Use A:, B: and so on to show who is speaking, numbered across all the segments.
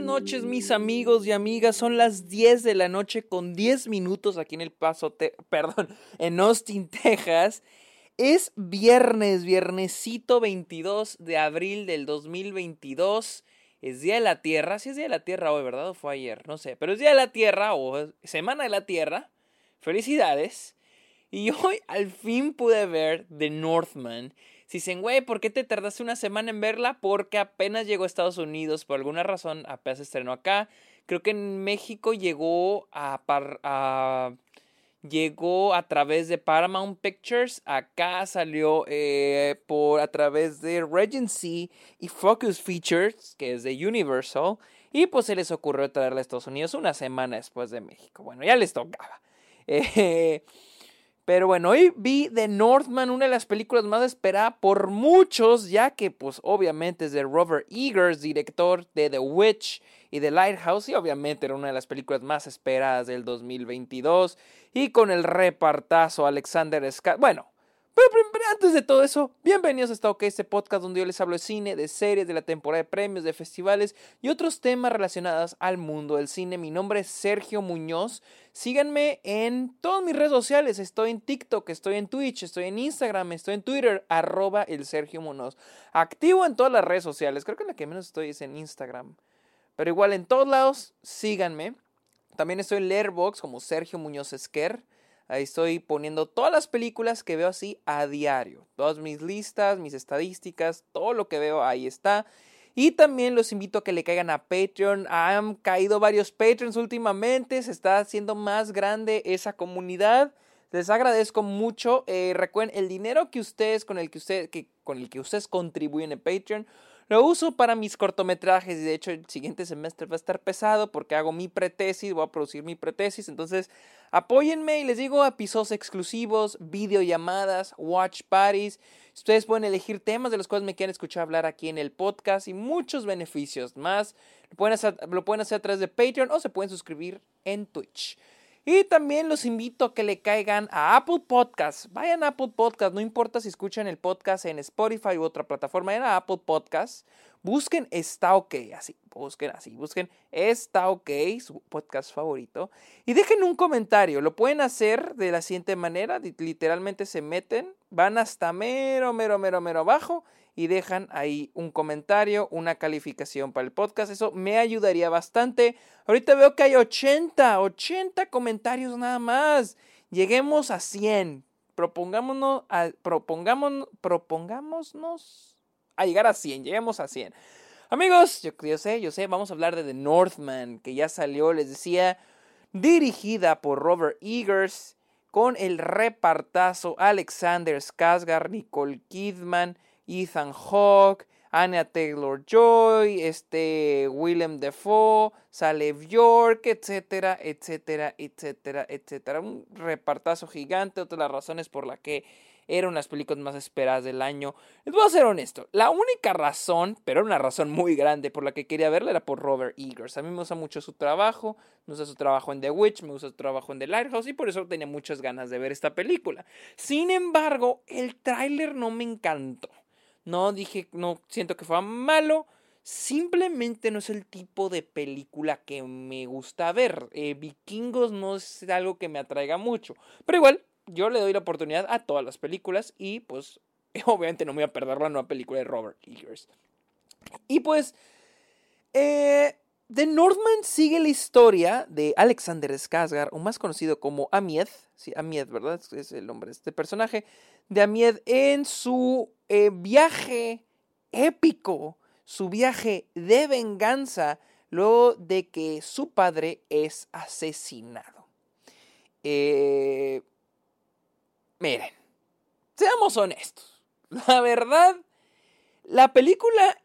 A: buenas noches mis amigos y amigas. Son las 10 de la noche con 10 minutos aquí en El Paso, perdón, en Austin, Texas. Es viernes, viernesito 22 de abril del 2022. Es Día de la Tierra. Sí es Día de la Tierra hoy, ¿verdad? ¿O fue ayer? No sé. Pero es Día de la Tierra o Semana de la Tierra. Felicidades. Y hoy al fin pude ver The Northman. Si dicen, güey, ¿por qué te tardaste una semana en verla? Porque apenas llegó a Estados Unidos, por alguna razón apenas se estrenó acá. Creo que en México llegó a, a llegó a través de Paramount Pictures. Acá salió eh, por a través de Regency y Focus Features, que es de Universal. Y pues se les ocurrió traerla a Estados Unidos una semana después de México. Bueno, ya les tocaba. Eh, pero bueno, hoy vi The Northman, una de las películas más esperadas por muchos, ya que pues obviamente es de Robert Eggers, director de The Witch y The Lighthouse, y obviamente era una de las películas más esperadas del 2022, y con el repartazo Alexander Scott. Bueno, pero, antes de todo eso, bienvenidos a esta OK, este podcast donde yo les hablo de cine, de series, de la temporada de premios, de festivales y otros temas relacionados al mundo del cine. Mi nombre es Sergio Muñoz. Síganme en todas mis redes sociales. Estoy en TikTok, estoy en Twitch, estoy en Instagram, estoy en Twitter, arroba el Sergio Muñoz. Activo en todas las redes sociales. Creo que la que menos estoy es en Instagram. Pero igual en todos lados, síganme. También estoy en Letterboxd como Sergio Muñoz Esquer. Ahí estoy poniendo todas las películas que veo así a diario. Todas mis listas, mis estadísticas, todo lo que veo ahí está. Y también los invito a que le caigan a Patreon. Han caído varios Patreons últimamente. Se está haciendo más grande esa comunidad. Les agradezco mucho. Eh, recuerden, el dinero que ustedes, con el que, ustedes, que, con el que ustedes contribuyen en Patreon, lo uso para mis cortometrajes y de hecho el siguiente semestre va a estar pesado porque hago mi pretesis, voy a producir mi pretesis. Entonces apóyenme y les digo episodios exclusivos, videollamadas, watch parties. Ustedes pueden elegir temas de los cuales me quieren escuchar hablar aquí en el podcast y muchos beneficios más. Lo pueden hacer, lo pueden hacer a través de Patreon o se pueden suscribir en Twitch. Y también los invito a que le caigan a Apple Podcast. Vayan a Apple Podcast, no importa si escuchan el podcast en Spotify u otra plataforma, vayan a Apple Podcast. Busquen Está OK, así, busquen así, busquen Está OK, su podcast favorito. Y dejen un comentario, lo pueden hacer de la siguiente manera, literalmente se meten, van hasta mero, mero, mero, mero abajo y dejan ahí un comentario, una calificación para el podcast. Eso me ayudaría bastante. Ahorita veo que hay 80, 80 comentarios nada más. Lleguemos a 100. Propongámonos, a, propongámonos, propongámonos a llegar a 100. Lleguemos a 100. Amigos, yo, yo sé, yo sé, vamos a hablar de The Northman, que ya salió, les decía, dirigida por Robert Eggers, con el repartazo Alexander Skarsgård, Nicole Kidman, Ethan Hawke, Anya Taylor Joy, este Willem Dafoe, Sale Bjork, etcétera, etcétera, etcétera, etcétera. Un repartazo gigante, otra de las razones por la que eran las películas más esperadas del año. Les voy a ser honesto, la única razón, pero una razón muy grande por la que quería verla era por Robert Eggers. A mí me gusta mucho su trabajo, me gusta su trabajo en The Witch, me gusta su trabajo en The Lighthouse y por eso tenía muchas ganas de ver esta película. Sin embargo, el tráiler no me encantó. No dije, no siento que fue malo. Simplemente no es el tipo de película que me gusta ver. Eh, Vikingos no es algo que me atraiga mucho. Pero igual, yo le doy la oportunidad a todas las películas y pues obviamente no me voy a perder la nueva película de Robert Eggers. Y pues, eh, The Northman sigue la historia de Alexander Skarsgård, o más conocido como Amied, sí, Amied, ¿verdad? Es el nombre de este personaje, de Amied en su eh, viaje épico, su viaje de venganza, luego de que su padre es asesinado. Eh, miren, seamos honestos. La verdad, la película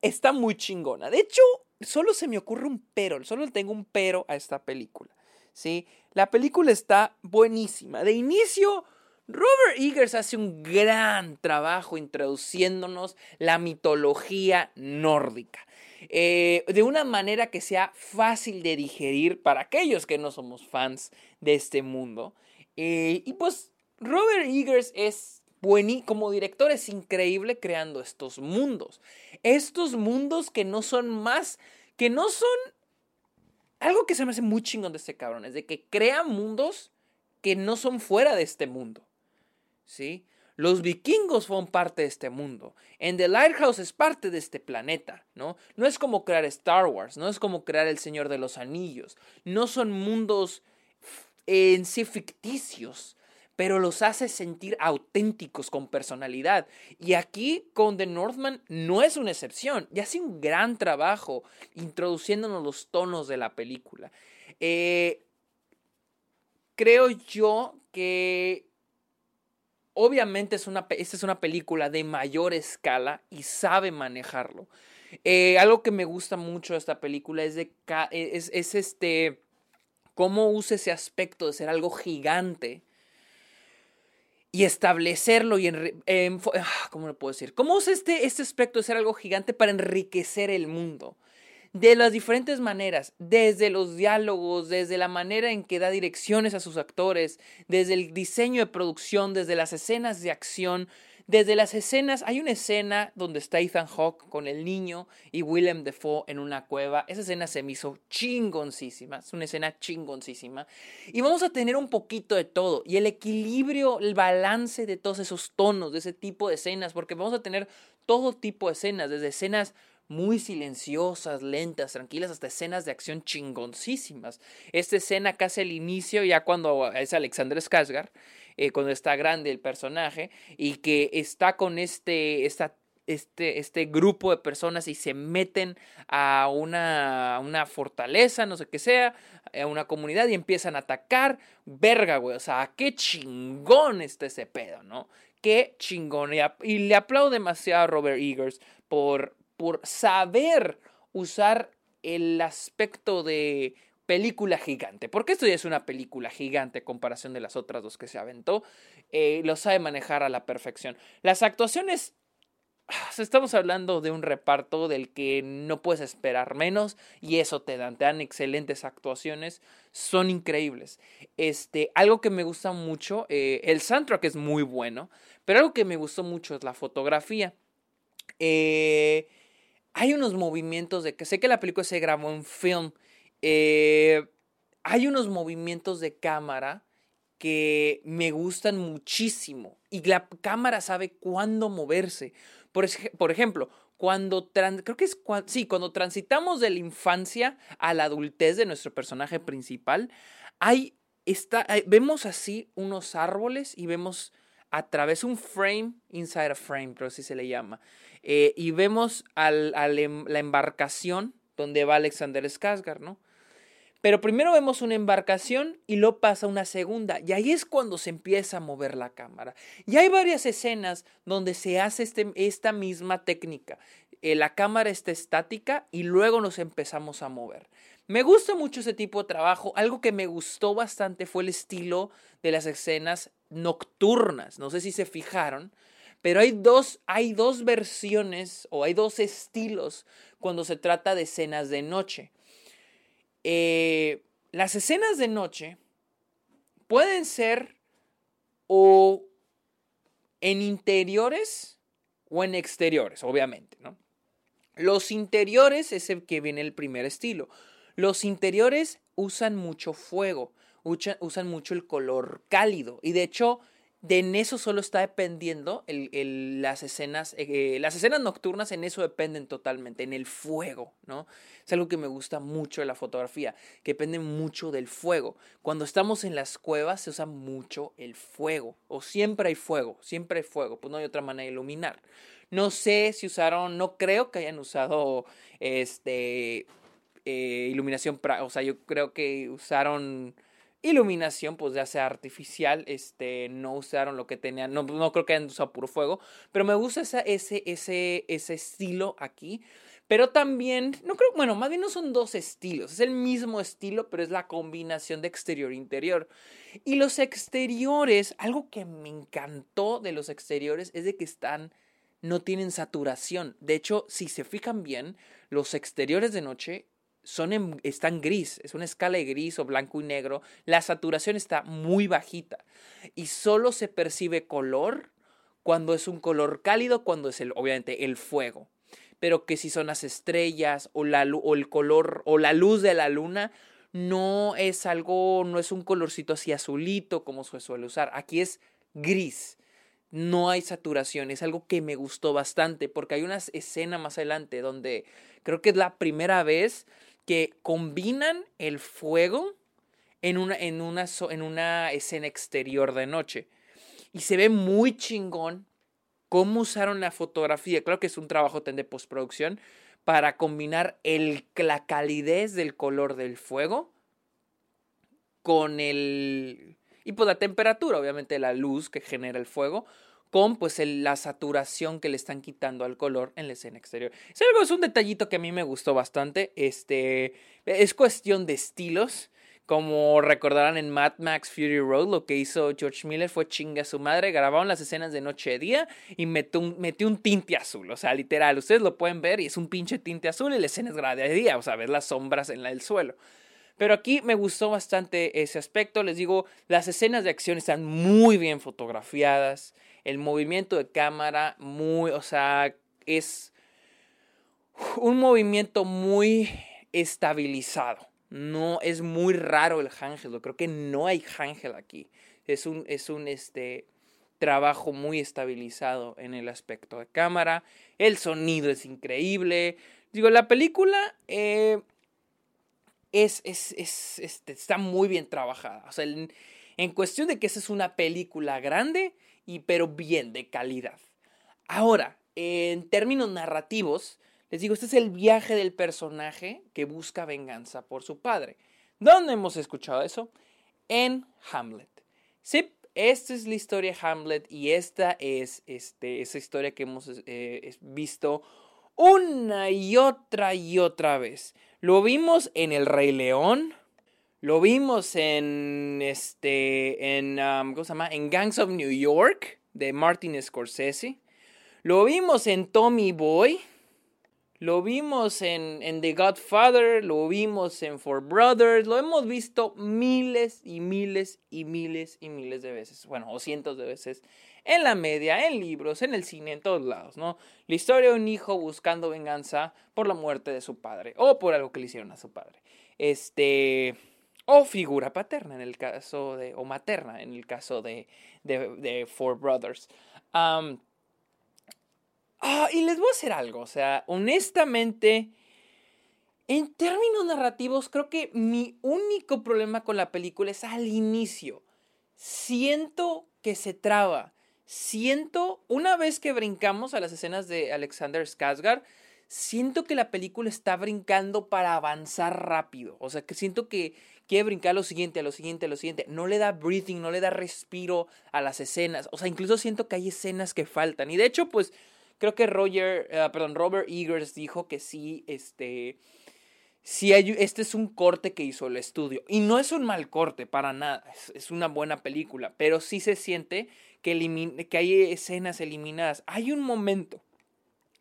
A: está muy chingona. De hecho, solo se me ocurre un pero, solo tengo un pero a esta película. ¿sí? La película está buenísima. De inicio Robert Eggers hace un gran trabajo introduciéndonos la mitología nórdica. Eh, de una manera que sea fácil de digerir para aquellos que no somos fans de este mundo. Eh, y pues Robert Eggers es buenísimo, como director es increíble creando estos mundos. Estos mundos que no son más que no son algo que se me hace muy chingón de este cabrón, es de que crea mundos que no son fuera de este mundo. ¿Sí? Los vikingos fueron parte de este mundo. En The Lighthouse es parte de este planeta, ¿no? No es como crear Star Wars, no es como crear El Señor de los Anillos. No son mundos en sí ficticios, pero los hace sentir auténticos con personalidad. Y aquí con The Northman no es una excepción, y hace un gran trabajo introduciéndonos los tonos de la película. Eh, creo yo que Obviamente es una, esta es una película de mayor escala y sabe manejarlo. Eh, algo que me gusta mucho de esta película es, de, es, es este, cómo usa ese aspecto de ser algo gigante y establecerlo y ah, ¿cómo lo puedo decir? ¿Cómo usa este, este aspecto de ser algo gigante para enriquecer el mundo? De las diferentes maneras, desde los diálogos, desde la manera en que da direcciones a sus actores, desde el diseño de producción, desde las escenas de acción, desde las escenas, hay una escena donde está Ethan Hawke con el niño y Willem Dafoe en una cueva. Esa escena se me hizo chingoncísima, es una escena chingoncísima. Y vamos a tener un poquito de todo y el equilibrio, el balance de todos esos tonos, de ese tipo de escenas, porque vamos a tener todo tipo de escenas, desde escenas muy silenciosas, lentas, tranquilas, hasta escenas de acción chingoncísimas. Esta escena casi al inicio, ya cuando es Alexander Skarsgård, eh, cuando está grande el personaje y que está con este, esta este, este, grupo de personas y se meten a una, una, fortaleza, no sé qué sea, a una comunidad y empiezan a atacar. Verga, güey. O sea, qué chingón está ese pedo, ¿no? Qué chingón. Y, le aplaudo demasiado a Robert Eagers por, por saber usar el aspecto de película gigante, porque esto ya es una película gigante en comparación de las otras dos que se aventó, eh, lo sabe manejar a la perfección. Las actuaciones, ah, estamos hablando de un reparto del que no puedes esperar menos y eso te dan, te dan excelentes actuaciones, son increíbles. Este, algo que me gusta mucho, eh, el soundtrack es muy bueno, pero algo que me gustó mucho es la fotografía. Eh, hay unos movimientos de que sé que la película se grabó en film. Eh, hay unos movimientos de cámara que me gustan muchísimo y la cámara sabe cuándo moverse. Por, por ejemplo, cuando creo que es sí, cuando transitamos de la infancia a la adultez de nuestro personaje principal, hay está vemos así unos árboles y vemos a través un frame inside a frame, pero así se le llama. Eh, y vemos al, em, la embarcación donde va Alexander Skarsgård, ¿no? Pero primero vemos una embarcación y luego pasa una segunda. Y ahí es cuando se empieza a mover la cámara. Y hay varias escenas donde se hace este, esta misma técnica. Eh, la cámara está estática y luego nos empezamos a mover. Me gusta mucho ese tipo de trabajo. Algo que me gustó bastante fue el estilo de las escenas nocturnas. No sé si se fijaron, pero hay dos, hay dos versiones o hay dos estilos cuando se trata de escenas de noche. Eh, las escenas de noche pueden ser o en interiores o en exteriores, obviamente, ¿no? Los interiores es el que viene el primer estilo. Los interiores usan mucho fuego, usan mucho el color cálido y de hecho de en eso solo está dependiendo el, las escenas, eh, las escenas nocturnas en eso dependen totalmente, en el fuego, ¿no? Es algo que me gusta mucho de la fotografía, que depende mucho del fuego. Cuando estamos en las cuevas se usa mucho el fuego, o siempre hay fuego, siempre hay fuego, pues no hay otra manera de iluminar. No sé si usaron, no creo que hayan usado este eh, iluminación, o sea, yo creo que usaron iluminación, pues ya sea artificial, este, no usaron lo que tenían, no, no creo que hayan usado puro fuego, pero me gusta ese, ese, ese, estilo aquí. Pero también, no creo, bueno, más bien no son dos estilos, es el mismo estilo, pero es la combinación de exterior e interior. Y los exteriores, algo que me encantó de los exteriores es de que están, no tienen saturación. De hecho, si se fijan bien, los exteriores de noche son están gris, es una escala de gris o blanco y negro, la saturación está muy bajita y solo se percibe color cuando es un color cálido, cuando es el, obviamente el fuego. pero que si son las estrellas o, la, o el color o la luz de la luna, no es algo, no es un colorcito así azulito como se suele usar. Aquí es gris. No hay saturación, es algo que me gustó bastante porque hay una escena más adelante donde creo que es la primera vez que combinan el fuego en una, en una, en una escena exterior de noche. Y se ve muy chingón cómo usaron la fotografía. Creo que es un trabajo de postproducción para combinar el, la calidez del color del fuego con el... Y pues la temperatura, obviamente la luz que genera el fuego, con pues la saturación que le están quitando al color en la escena exterior. Es algo, es un detallito que a mí me gustó bastante. Este, es cuestión de estilos. Como recordarán en Mad Max Fury Road, lo que hizo George Miller fue chinga a su madre, grabaron las escenas de noche y día y metió un, un tinte azul, o sea, literal, ustedes lo pueden ver y es un pinche tinte azul y la escena es de día, o sea, ver las sombras en el suelo. Pero aquí me gustó bastante ese aspecto, les digo, las escenas de acción están muy bien fotografiadas, el movimiento de cámara muy, o sea, es un movimiento muy estabilizado no es muy raro el Ángel, creo que no hay Ángel aquí. Es un, es un este, trabajo muy estabilizado en el aspecto de cámara. El sonido es increíble. Digo, la película eh, es, es, es este, está muy bien trabajada. O sea, en, cuestión de que esa es una película grande, pero bien de calidad. Ahora, en términos narrativos, les digo, este es el viaje del personaje que busca venganza por su padre. ¿Dónde hemos escuchado eso? En Hamlet. Sí, esta es la historia de Hamlet y esta es este, esa historia que hemos eh, visto una y otra y otra vez. Lo vimos en El Rey León, lo vimos en este en um, ¿cómo se llama? En Gangs of New York de Martin Scorsese. Lo vimos en Tommy Boy. Lo vimos en, en, The Godfather, lo vimos en Four Brothers, lo hemos visto miles y miles y miles y miles de veces, bueno, o cientos de veces, en la media, en libros, en el cine, en todos lados, ¿no? La historia de un hijo buscando venganza por la muerte de su padre o por algo que le hicieron a su padre. Este, o figura paterna en el caso de, o materna en el caso de, de, de Four Brothers. Ah, y les voy a hacer algo, o sea, honestamente, en términos narrativos, creo que mi único problema con la película es al inicio. Siento que se traba. Siento, una vez que brincamos a las escenas de Alexander Skarsgård, siento que la película está brincando para avanzar rápido. O sea, que siento que quiere brincar a lo siguiente, a lo siguiente, a lo siguiente. No le da breathing, no le da respiro a las escenas. O sea, incluso siento que hay escenas que faltan. Y de hecho, pues Creo que Roger, uh, perdón, Robert Eagers dijo que sí, este, sí hay, este es un corte que hizo el estudio. Y no es un mal corte, para nada, es, una buena película, pero sí se siente que, que hay escenas eliminadas. Hay un momento,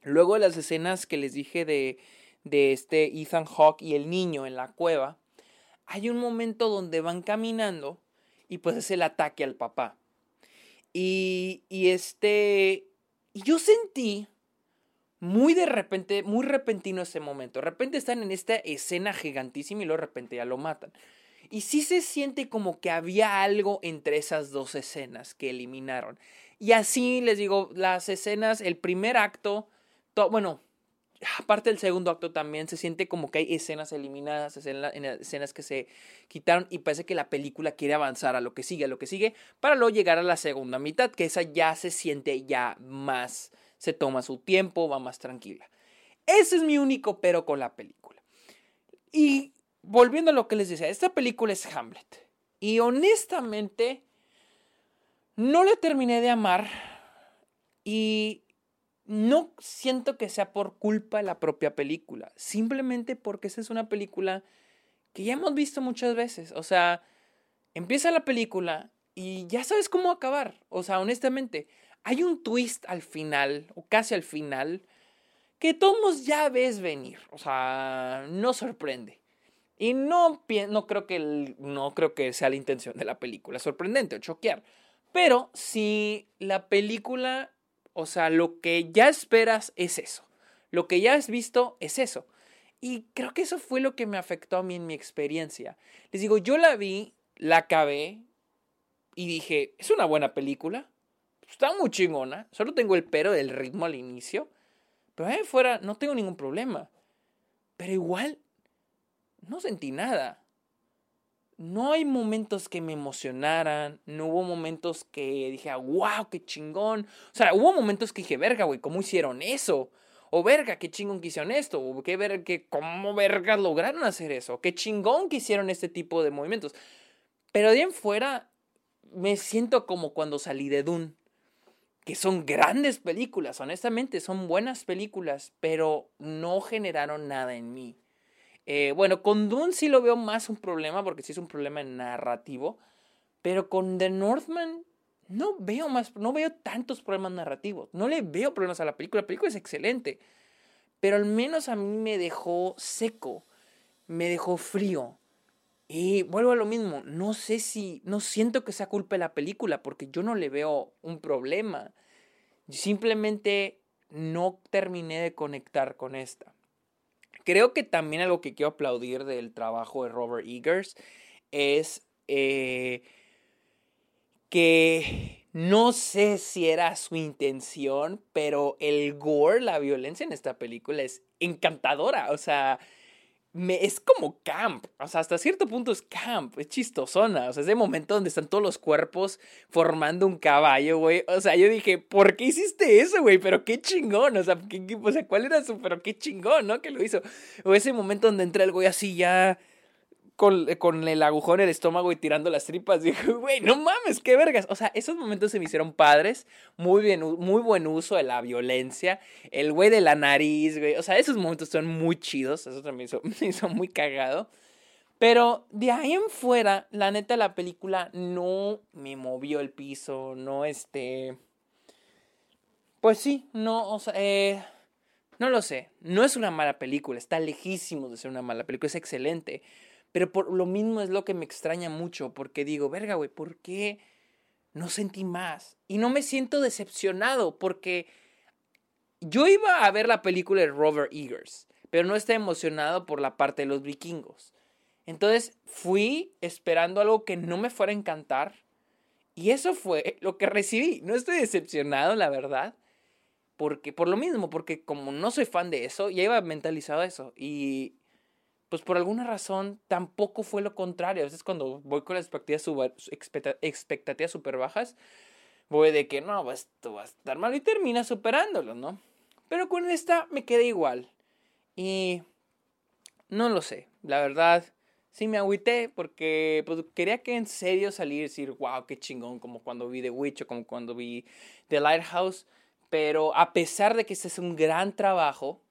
A: luego de las escenas que les dije de, de este Ethan Hawke y el niño en la cueva, hay un momento donde van caminando y pues es el ataque al papá. Y, y este, y yo sentí muy de repente, muy repentino ese momento. De repente están en esta escena gigantísima y luego de repente ya lo matan. Y sí se siente como que había algo entre esas dos escenas que eliminaron. Y así les digo, las escenas, el primer acto, bueno, aparte del segundo acto también se siente como que hay escenas eliminadas, escenas que se quitaron y parece que la película quiere avanzar a lo que sigue, a lo que sigue, para luego llegar a la segunda mitad, que esa ya se siente ya más, se toma su tiempo, va más tranquila. Ese es mi único pero con la película. Y volviendo a lo que les decía, esta película es Hamlet. Y honestamente, no le terminé de amar. Y no siento que sea por culpa de la propia película, simplemente porque esa es una película que ya hemos visto muchas veces. O sea, empieza la película y ya sabes cómo acabar. O sea, honestamente, hay un twist al final, o casi al final, que todos ya ves venir. O sea, no sorprende. Y no, no, creo que no creo que sea la intención de la película, sorprendente o choquear. Pero si la película o sea, lo que ya esperas es eso. Lo que ya has visto es eso. Y creo que eso fue lo que me afectó a mí en mi experiencia. Les digo, yo la vi, la acabé y dije, es una buena película. Está muy chingona. Solo tengo el pero del ritmo al inicio. Pero ahí fuera no tengo ningún problema. Pero igual no sentí nada. No hay momentos que me emocionaran, no hubo momentos que dije, wow, qué chingón. O sea, hubo momentos que dije, verga, güey, ¿cómo hicieron eso? O verga, qué chingón que hicieron esto. O qué verga, que, cómo vergas lograron hacer eso. Qué chingón que hicieron este tipo de movimientos. Pero de en fuera, me siento como cuando salí de Dune. Que son grandes películas, honestamente, son buenas películas, pero no generaron nada en mí. Eh, bueno, con Dune sí lo veo más un problema, porque sí es un problema narrativo. Pero con The Northman no veo más, no veo tantos problemas narrativos. No le veo problemas a la película. La película es excelente. Pero al menos a mí me dejó seco. Me dejó frío. Y vuelvo a lo mismo. No sé si. No siento que sea culpa de la película. Porque yo no le veo un problema. Simplemente no terminé de conectar con esta. Creo que también algo que quiero aplaudir del trabajo de Robert Eagers es eh, que no sé si era su intención, pero el gore, la violencia en esta película es encantadora. O sea, me, es como camp. O sea, hasta cierto punto es camp. Es chistosona. O sea, ese momento donde están todos los cuerpos formando un caballo, güey. O sea, yo dije, ¿por qué hiciste eso, güey? Pero qué chingón. O sea, o sea, ¿cuál era su. Pero qué chingón, ¿no? Que lo hizo. O ese momento donde entra el güey así ya con, con, el agujón en el estómago y tirando las tripas. Dije, güey, no mames, qué vergas. O sea, esos momentos se me hicieron padres. Muy bien, muy buen uso de la violencia. El güey de la nariz, güey. O sea, esos momentos son muy chidos. Eso también hizo, me hizo muy cagado. Pero de ahí en fuera, la neta, la película no me movió el piso. No, este. Pues sí, no, o sea, eh, no lo sé. No es una mala película. Está lejísimo de ser una mala película. Es excelente. Pero por lo mismo es lo que me extraña mucho, porque digo, verga, güey, ¿por qué no sentí más? Y no me siento decepcionado, porque yo iba a ver la película de Robert Eagers, pero no estaba emocionado por la parte de los vikingos. Entonces fui esperando algo que no me fuera a encantar, y eso fue lo que recibí. No estoy decepcionado, la verdad. Porque, por lo mismo, porque como no soy fan de eso, ya iba mentalizado eso. Y pues por alguna razón tampoco fue lo contrario. A veces cuando voy con las expectativas súper bajas, voy de que no, pues, esto va a estar mal y termina superándolo, ¿no? Pero con esta me quedé igual. Y no lo sé, la verdad. Sí me agüité porque pues, quería que en serio salir y decir, wow, qué chingón, como cuando vi The Witch o como cuando vi The Lighthouse. Pero a pesar de que este es un gran trabajo,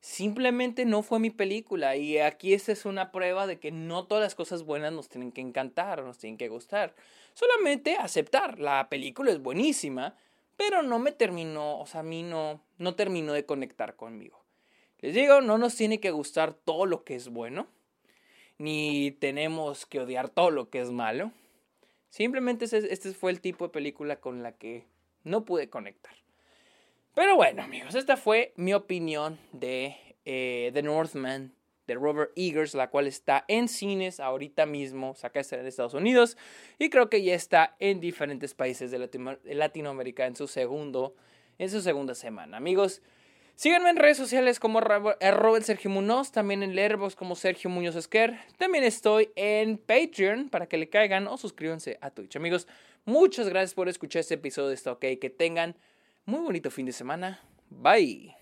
A: simplemente no fue mi película y aquí esta es una prueba de que no todas las cosas buenas nos tienen que encantar, nos tienen que gustar. Solamente aceptar, la película es buenísima, pero no me terminó, o sea, a mí no, no terminó de conectar conmigo. Les digo, no nos tiene que gustar todo lo que es bueno, ni tenemos que odiar todo lo que es malo. Simplemente este fue el tipo de película con la que no pude conectar. Pero bueno, amigos, esta fue mi opinión de eh, The Northman de Robert Eagers, la cual está en cines ahorita mismo, saca está en Estados Unidos y creo que ya está en diferentes países de, Latinoamérica en su segundo, en su segunda semana. Amigos, síganme en redes sociales como Robert Sergio Munoz, también en Letterboxd como Sergio Muñoz Esquer. También estoy en Patreon para que le caigan o suscríbanse a Twitch. Amigos, muchas gracias por escuchar este episodio de esto, ok, que tengan muy bonito fin de semana. Bye.